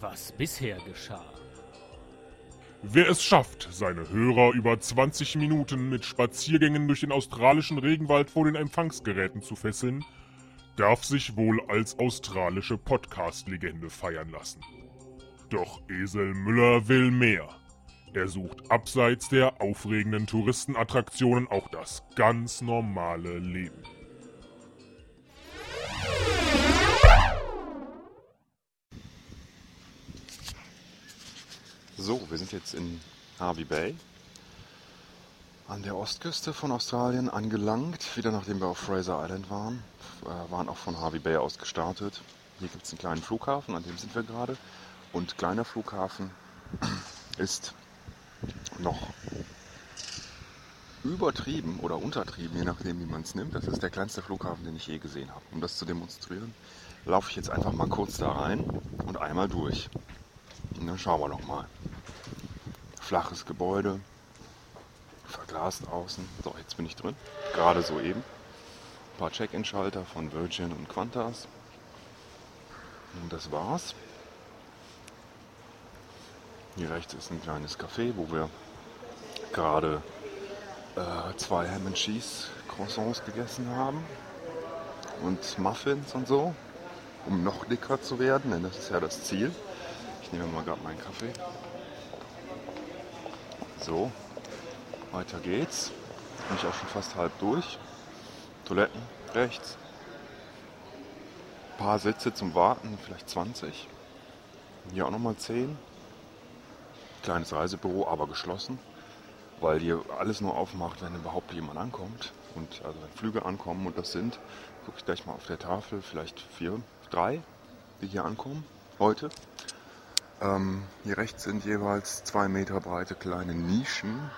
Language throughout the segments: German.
was bisher geschah. Wer es schafft, seine Hörer über 20 Minuten mit Spaziergängen durch den australischen Regenwald vor den Empfangsgeräten zu fesseln, darf sich wohl als australische Podcast-Legende feiern lassen. Doch Esel Müller will mehr. Er sucht abseits der aufregenden Touristenattraktionen auch das ganz normale Leben. So, wir sind jetzt in Harvey Bay an der Ostküste von Australien angelangt. Wieder nachdem wir auf Fraser Island waren. Äh, waren auch von Harvey Bay aus gestartet. Hier gibt es einen kleinen Flughafen, an dem sind wir gerade. Und kleiner Flughafen ist noch übertrieben oder untertrieben, je nachdem, wie man es nimmt. Das ist der kleinste Flughafen, den ich je gesehen habe. Um das zu demonstrieren, laufe ich jetzt einfach mal kurz da rein und einmal durch. Und dann schauen wir noch mal. Flaches Gebäude, verglast außen. So, jetzt bin ich drin. Gerade so eben. Ein paar Check-in-Schalter von Virgin und Qantas. Und das war's. Hier rechts ist ein kleines Café, wo wir gerade äh, zwei Ham and Cheese Croissants gegessen haben und Muffins und so, um noch dicker zu werden, denn das ist ja das Ziel. Ich nehme mal gerade meinen Kaffee. So, weiter geht's. Bin ich auch schon fast halb durch. Toiletten rechts. Ein paar Sitze zum Warten, vielleicht 20. Hier auch nochmal 10. Kleines Reisebüro, aber geschlossen. Weil hier alles nur aufmacht, wenn überhaupt jemand ankommt. Und also wenn Flüge ankommen und das sind, gucke ich gleich mal auf der Tafel, vielleicht vier, drei, die hier ankommen heute. Ähm, hier rechts sind jeweils zwei Meter breite kleine Nischen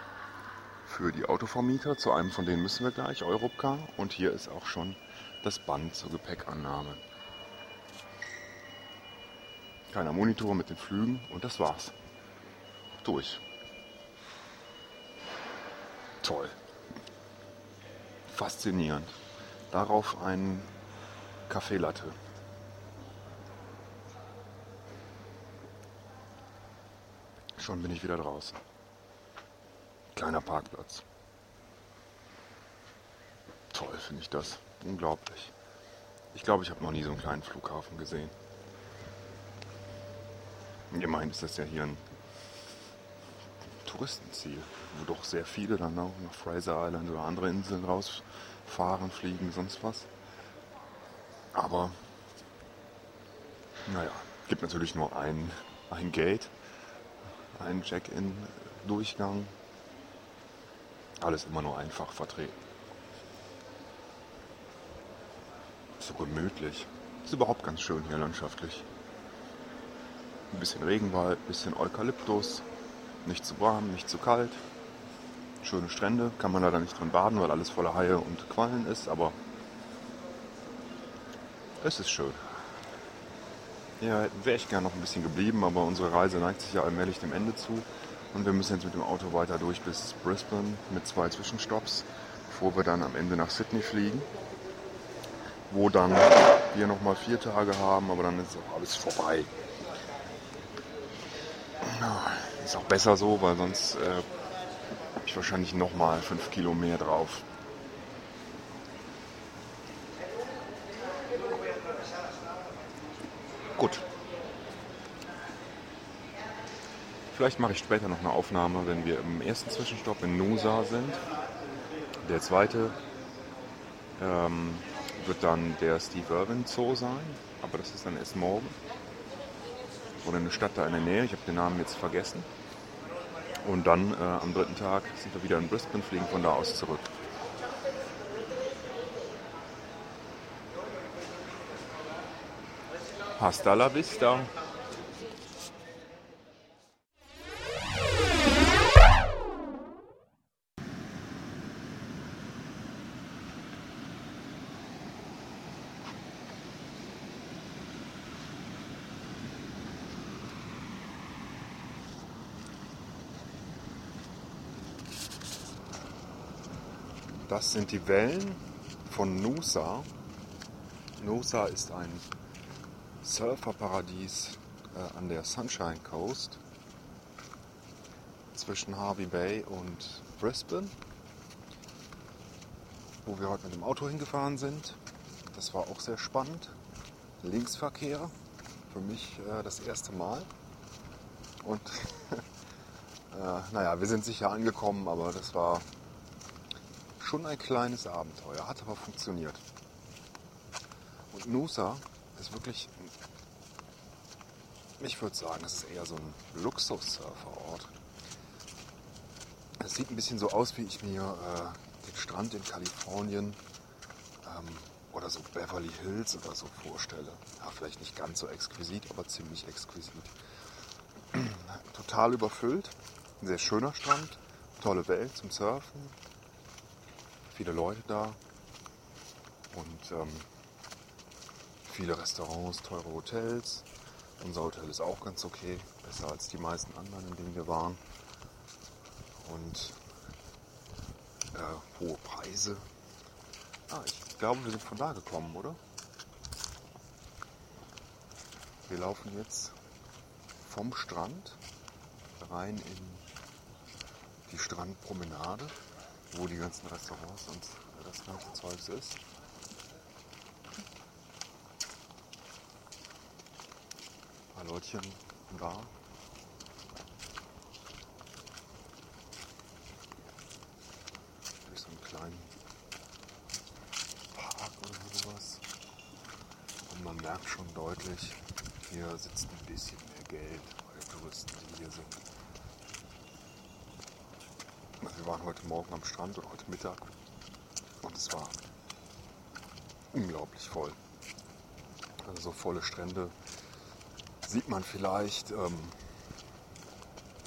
für die Autovermieter. Zu einem von denen müssen wir gleich, Europcar. Und hier ist auch schon das Band zur Gepäckannahme. Kleiner Monitor mit den Flügen und das war's. Durch. Toll. Faszinierend. Darauf ein Kaffeelatte. Schon bin ich wieder draußen. Kleiner Parkplatz. Toll finde ich das. Unglaublich. Ich glaube, ich habe noch nie so einen kleinen Flughafen gesehen. Immerhin ist das ja hier ein Touristenziel, wo doch sehr viele dann auch nach Fraser Island oder andere Inseln rausfahren, fliegen, sonst was. Aber, naja, gibt natürlich nur ein, ein Gate ein Check-in-Durchgang. Alles immer nur einfach vertreten. So gemütlich. Ist überhaupt ganz schön hier landschaftlich. Ein bisschen Regenwald, ein bisschen Eukalyptus. Nicht zu warm, nicht zu kalt. Schöne Strände. Kann man leider nicht drin baden, weil alles voller Haie und Quallen ist, aber es ist schön. Ja, wäre ich gerne noch ein bisschen geblieben, aber unsere Reise neigt sich ja allmählich dem Ende zu. Und wir müssen jetzt mit dem Auto weiter durch bis Brisbane mit zwei Zwischenstopps, bevor wir dann am Ende nach Sydney fliegen. Wo dann wir nochmal vier Tage haben, aber dann ist auch alles vorbei. Ist auch besser so, weil sonst äh, ich wahrscheinlich nochmal fünf Kilo mehr drauf. Gut. Vielleicht mache ich später noch eine Aufnahme, wenn wir im ersten Zwischenstopp in Nusa sind. Der zweite ähm, wird dann der Steve Irwin Zoo sein, aber das ist dann erst morgen. Oder eine Stadt da in der Nähe, ich habe den Namen jetzt vergessen. Und dann äh, am dritten Tag sind wir wieder in Brisbane, fliegen von da aus zurück. Hasta la vista. Das sind die Wellen von Nusa. Nusa ist ein Surferparadies, äh, an der Sunshine Coast zwischen Harvey Bay und Brisbane, wo wir heute mit dem Auto hingefahren sind. Das war auch sehr spannend. Linksverkehr, für mich äh, das erste Mal. Und äh, naja, wir sind sicher angekommen, aber das war schon ein kleines Abenteuer, hat aber funktioniert. Und Nusa ist wirklich, ich würde sagen, es ist eher so ein Luxus-Surferort. Es sieht ein bisschen so aus, wie ich mir äh, den Strand in Kalifornien ähm, oder so Beverly Hills oder so vorstelle. Ja, vielleicht nicht ganz so exquisit, aber ziemlich exquisit. Total überfüllt, ein sehr schöner Strand, tolle Welt zum Surfen, viele Leute da und ähm, viele Restaurants, teure Hotels. Unser Hotel ist auch ganz okay, besser als die meisten anderen, in denen wir waren. Und äh, hohe Preise. Ah, ich glaube, wir sind von da gekommen, oder? Wir laufen jetzt vom Strand rein in die Strandpromenade, wo die ganzen Restaurants und das ganze Zeugs ist. Paar Leutchen da. Durch so einen kleinen Park oder sowas. Und man merkt schon deutlich, hier sitzt ein bisschen mehr Geld bei den Touristen, die hier sind. Also wir waren heute Morgen am Strand und heute Mittag und es war unglaublich voll. Also so volle Strände sieht man vielleicht ähm,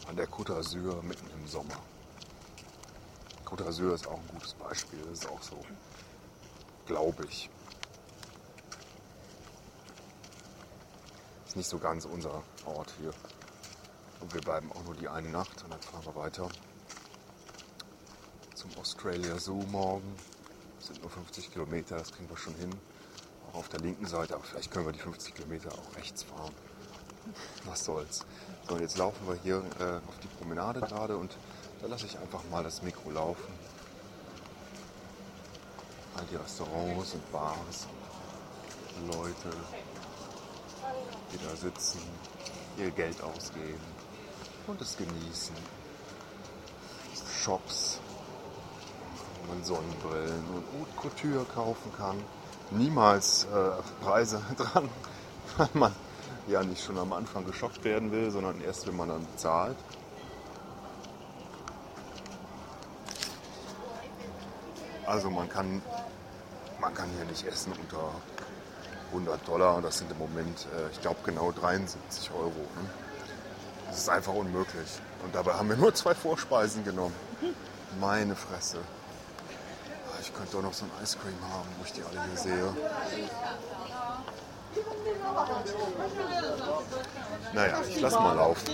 an der Côte d'Azur mitten im Sommer. Côte d'Azur ist auch ein gutes Beispiel. Das ist auch so, glaube ich. Ist nicht so ganz unser Ort hier. Und wir bleiben auch nur die eine Nacht und dann fahren wir weiter zum Australia Zoo morgen. Das sind nur 50 Kilometer, das kriegen wir schon hin. Auch auf der linken Seite, aber vielleicht können wir die 50 Kilometer auch rechts fahren. Was soll's. So, und jetzt laufen wir hier äh, auf die Promenade gerade und da lasse ich einfach mal das Mikro laufen. All die Restaurants und Bars und Leute, die da sitzen, ihr Geld ausgeben und es genießen. Shops, wo man Sonnenbrillen und Haute Couture kaufen kann. Niemals äh, Preise dran, weil man ja nicht schon am Anfang geschockt werden will, sondern erst, wenn man dann bezahlt. Also man kann, man kann hier nicht essen unter 100 Dollar. Das sind im Moment, äh, ich glaube, genau 73 Euro. Ne? Das ist einfach unmöglich. Und dabei haben wir nur zwei Vorspeisen genommen. Meine Fresse. Ah, Ich könnte doch noch so ein Ice Cream haben, wo ich die alle hier sehe. Naja, ich lass mal laufen.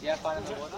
Yeah, in the water.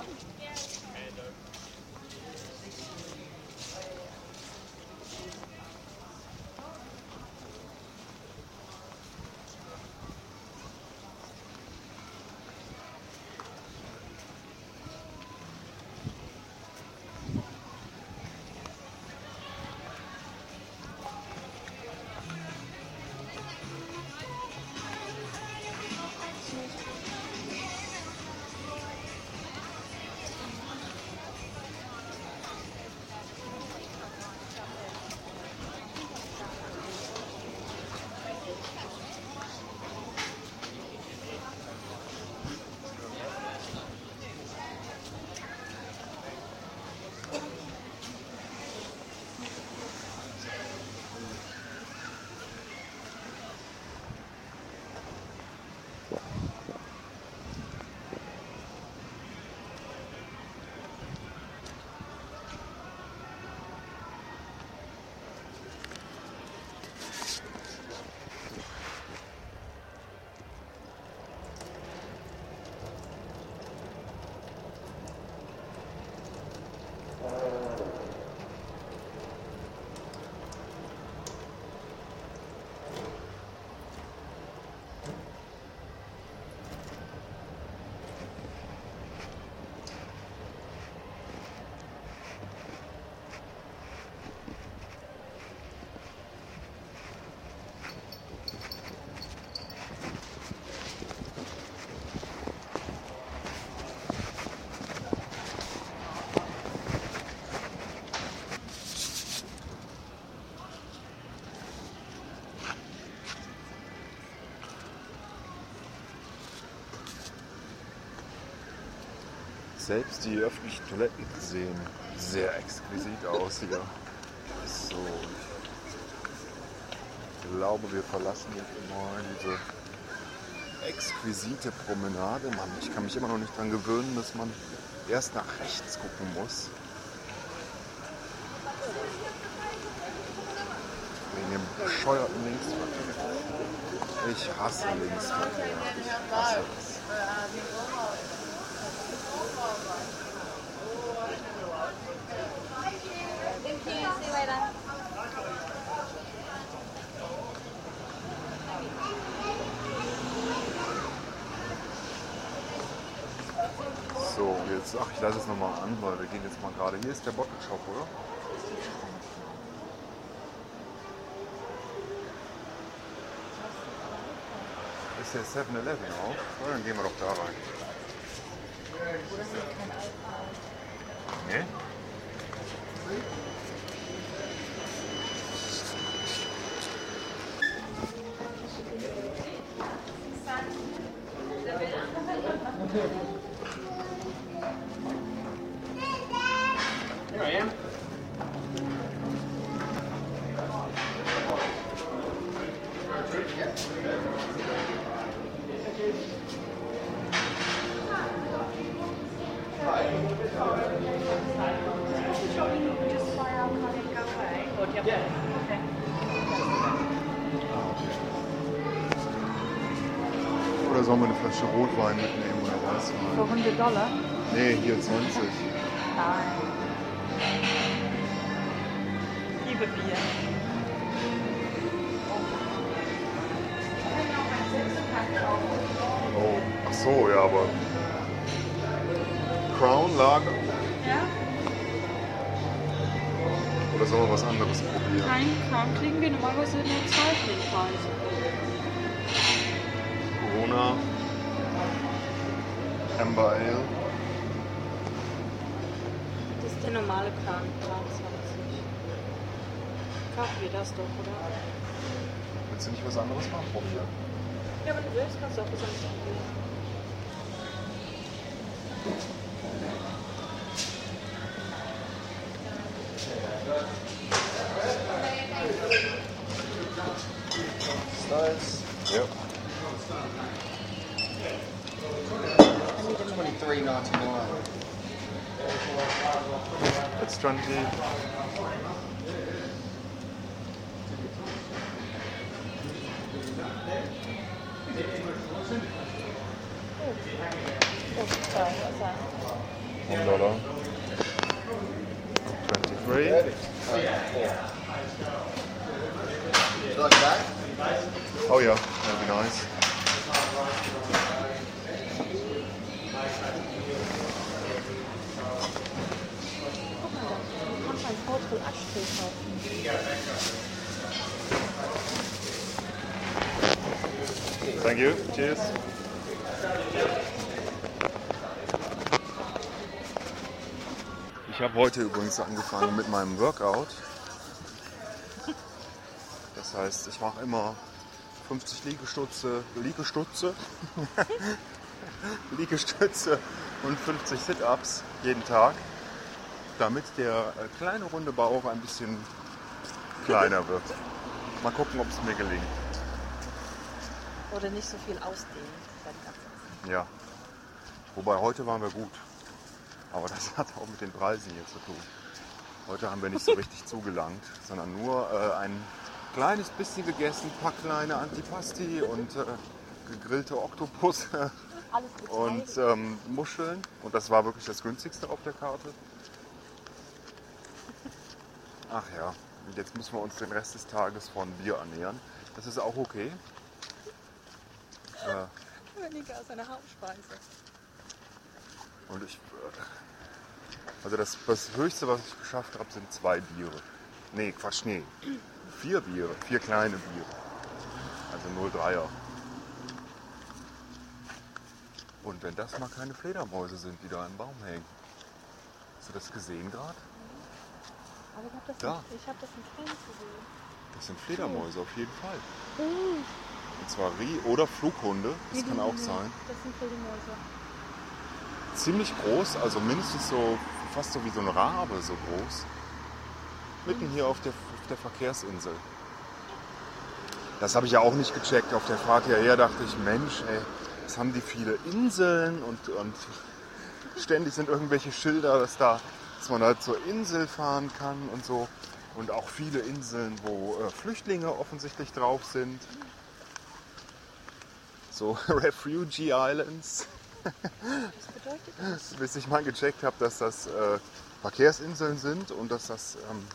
Selbst die öffentlichen Toiletten sehen sehr exquisit aus hier. So. Ich glaube, wir verlassen jetzt mal diese exquisite Promenade. Mann, ich kann mich immer noch nicht daran gewöhnen, dass man erst nach rechts gucken muss. Wegen dem bescheuerten Linksverkehr. Ich hasse Linksverkehr. Ich hasse es. So, jetzt, ach, ich lasse es nochmal an, weil wir gehen jetzt mal gerade. Hier ist der Bottle Shop, oder? Ist der 7-Eleven auch? Dann gehen wir doch da rein. Nee? Oder sollen wir eine Flasche Rotwein mitnehmen oder was? Für 100 Dollar? Nee, hier 20. Nein. Liebe Bier. Oh, ach so, ja, aber. Crown Lager? Ja? Oder sollen wir was anderes probieren? Kein Crown kriegen wir normalerweise nur zwei Trinkpreise. Corona. Amber Ale. Das ist der normale Crown, 23. Kaufen wir das doch, oder? Willst du nicht was anderes mal probieren? Ja, wenn du willst, kannst du auch was anderes probieren. restaurant One dollar. Twenty-three. Oh yeah, that'd be nice. Ein Portable Ashtray kaufen. Thank you. Cheers. Ich habe heute übrigens angefangen mit meinem Workout. Das heißt, ich mache immer 50 Liegestütze, Liegestütze, Liegestütze und 50 Sit-Ups jeden Tag, damit der äh, kleine runde Bauch ein bisschen kleiner wird. Mal gucken, ob es mir gelingt. Oder nicht so viel ausdehnen. bei den ganzen- Ja. Wobei heute waren wir gut. Aber das hat auch mit den Preisen hier zu tun. Heute haben wir nicht so richtig zugelangt, sondern nur äh, ein kleines bisschen gegessen, ein paar kleine Antipasti und äh, gegrillte Oktopus und ähm, Muscheln. Und das war wirklich das günstigste auf der Karte. Ach ja, und jetzt müssen wir uns den Rest des Tages von Bier ernähren. Das ist auch okay. Äh, Weniger als eine Hauptspeise. Und ich. äh, Also das, das Höchste, was ich geschafft habe, sind zwei Biere. Nee, Quatsch, nee. Vier Biere, vier kleine Biere. Also 03er. Und wenn das mal keine Fledermäuse sind, die da im Baum hängen. Hast du das gesehen gerade? Aber ich habe das, Da. nicht- ich hab das nicht gesehen. Das sind Fledermäuse auf jeden Fall. Und zwar Rie oder Flughunde, das kann auch sein. Das sind Fledermäuse. ziemlich groß, also mindestens so, fast so wie so ein Rabe so groß. Mitten hier auf der, auf der Verkehrsinsel. Das habe ich ja auch nicht gecheckt. Auf der Fahrt hierher dachte ich, Mensch, ey, was haben die viele Inseln und, und ständig sind irgendwelche Schilder, dass, da, dass man halt zur Insel fahren kann und so. Und auch viele Inseln, wo äh, Flüchtlinge offensichtlich drauf sind. So Refugee Islands. Bis ich mal gecheckt habe, dass das äh, Verkehrsinseln sind und dass das ähm,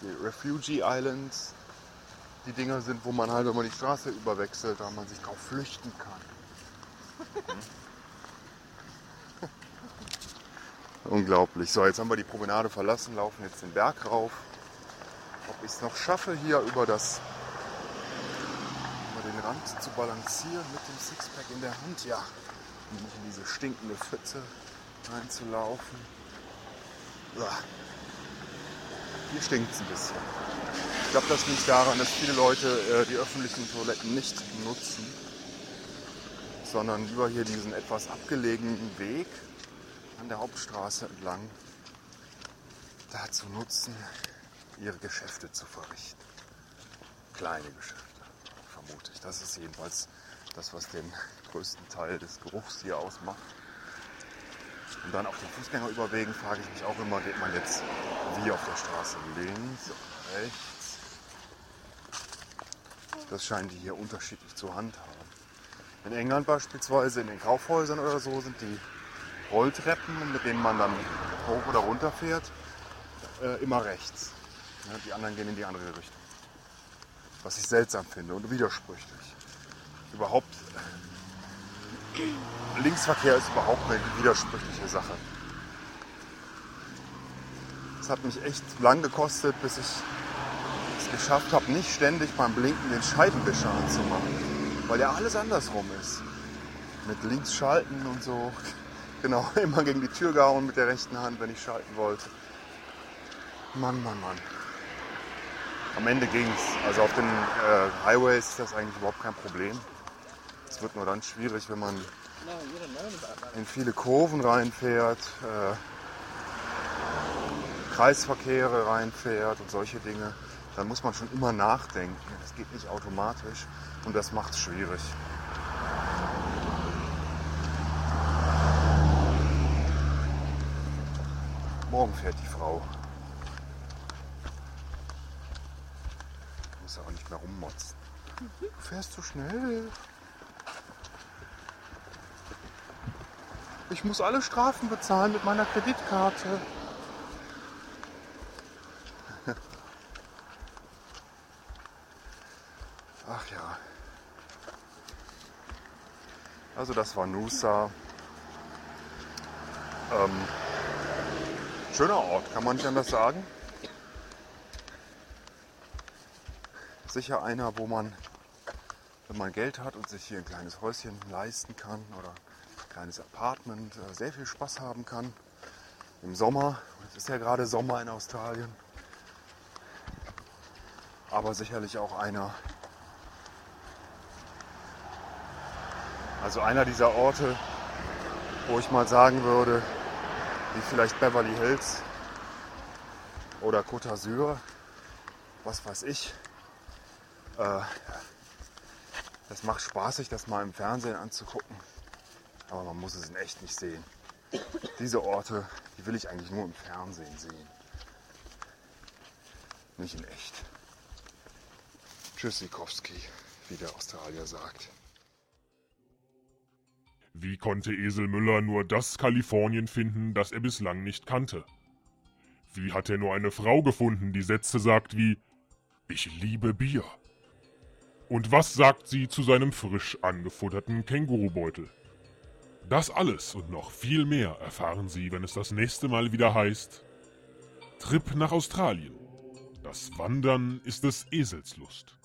die Refugee Islands die Dinger sind, wo man halt, wenn man die Straße überwechselt, da man sich drauf flüchten kann. Unglaublich. So, jetzt haben wir die Promenade verlassen, laufen jetzt den Berg rauf. Ob ich es noch schaffe, hier über das über den Rand zu balancieren mit dem Sixpack in der Hand, ja. Und nicht in diese stinkende Pfütze reinzulaufen. Ja. Hier stinkt es ein bisschen. Ich glaube, das liegt daran, dass viele Leute äh, die öffentlichen Toiletten nicht nutzen, sondern lieber hier diesen etwas abgelegenen Weg an der Hauptstraße entlang dazu nutzen, ihre Geschäfte zu verrichten. Kleine Geschäfte, vermute ich. Das ist jedenfalls das, was den größten Teil des Geruchs hier ausmacht. Und dann auf den Fußgängerüberwegen frage ich mich auch immer, geht man jetzt wie auf der Straße links oder rechts? Das scheinen die hier unterschiedlich zu handhaben. In England beispielsweise, in den Kaufhäusern oder so, sind die Rolltreppen, mit denen man dann hoch oder runter fährt, äh, immer rechts. Ja, die anderen gehen in die andere Richtung. Was ich seltsam finde und widersprüchlich. Überhaupt, äh, Linksverkehr ist überhaupt eine widersprüchliche Sache. Es hat mich echt lang gekostet, bis ich es geschafft habe, nicht ständig beim Blinken den Scheibenwischer anzumachen. Weil ja alles andersrum ist. Mit links schalten und so. Genau, immer gegen die Tür gehauen mit der rechten Hand, wenn ich schalten wollte. Mann, Mann, Mann. Am Ende ging's. Also auf den äh, Highways ist das eigentlich überhaupt kein Problem. Es wird nur dann schwierig, wenn man in viele Kurven reinfährt, äh, Kreisverkehre reinfährt und solche Dinge. Dann muss man schon immer nachdenken. Das geht nicht automatisch und das macht es schwierig. Morgen fährt die Frau. Muss auch nicht mehr rummotzen. Du fährst zu schnell. Ich muss alle Strafen bezahlen mit meiner Kreditkarte. Ach ja. Also das war Nusa. Ähm, schöner Ort, kann man nicht anders sagen. Sicher einer, wo man, wenn man Geld hat und sich hier ein kleines Häuschen leisten kann oder ein kleines Apartment, äh, sehr viel Spaß haben kann. Im Sommer, es ist ja gerade Sommer in Australien, aber sicherlich auch einer, also einer dieser Orte, wo ich mal sagen würde, wie vielleicht Beverly Hills oder Côte d'Azur, was weiß ich. Äh, das macht Spaß, sich das mal im Fernsehen anzugucken, aber man muss es in echt nicht sehen. Diese Orte, die will ich eigentlich nur im Fernsehen sehen, nicht in echt. Tschüssikowski, wie der Australier sagt. Wie konnte Esel Müller nur das Kalifornien finden, das er bislang nicht kannte? Wie hat er nur eine Frau gefunden, die Sätze sagt wie Ich liebe Bier? Und was sagt sie zu seinem frisch angefutterten Kängurubeutel? Das alles und noch viel mehr erfahren Sie, wenn es das nächste Mal wieder heißt Trip nach Australien. Das Wandern ist des Esels Lust.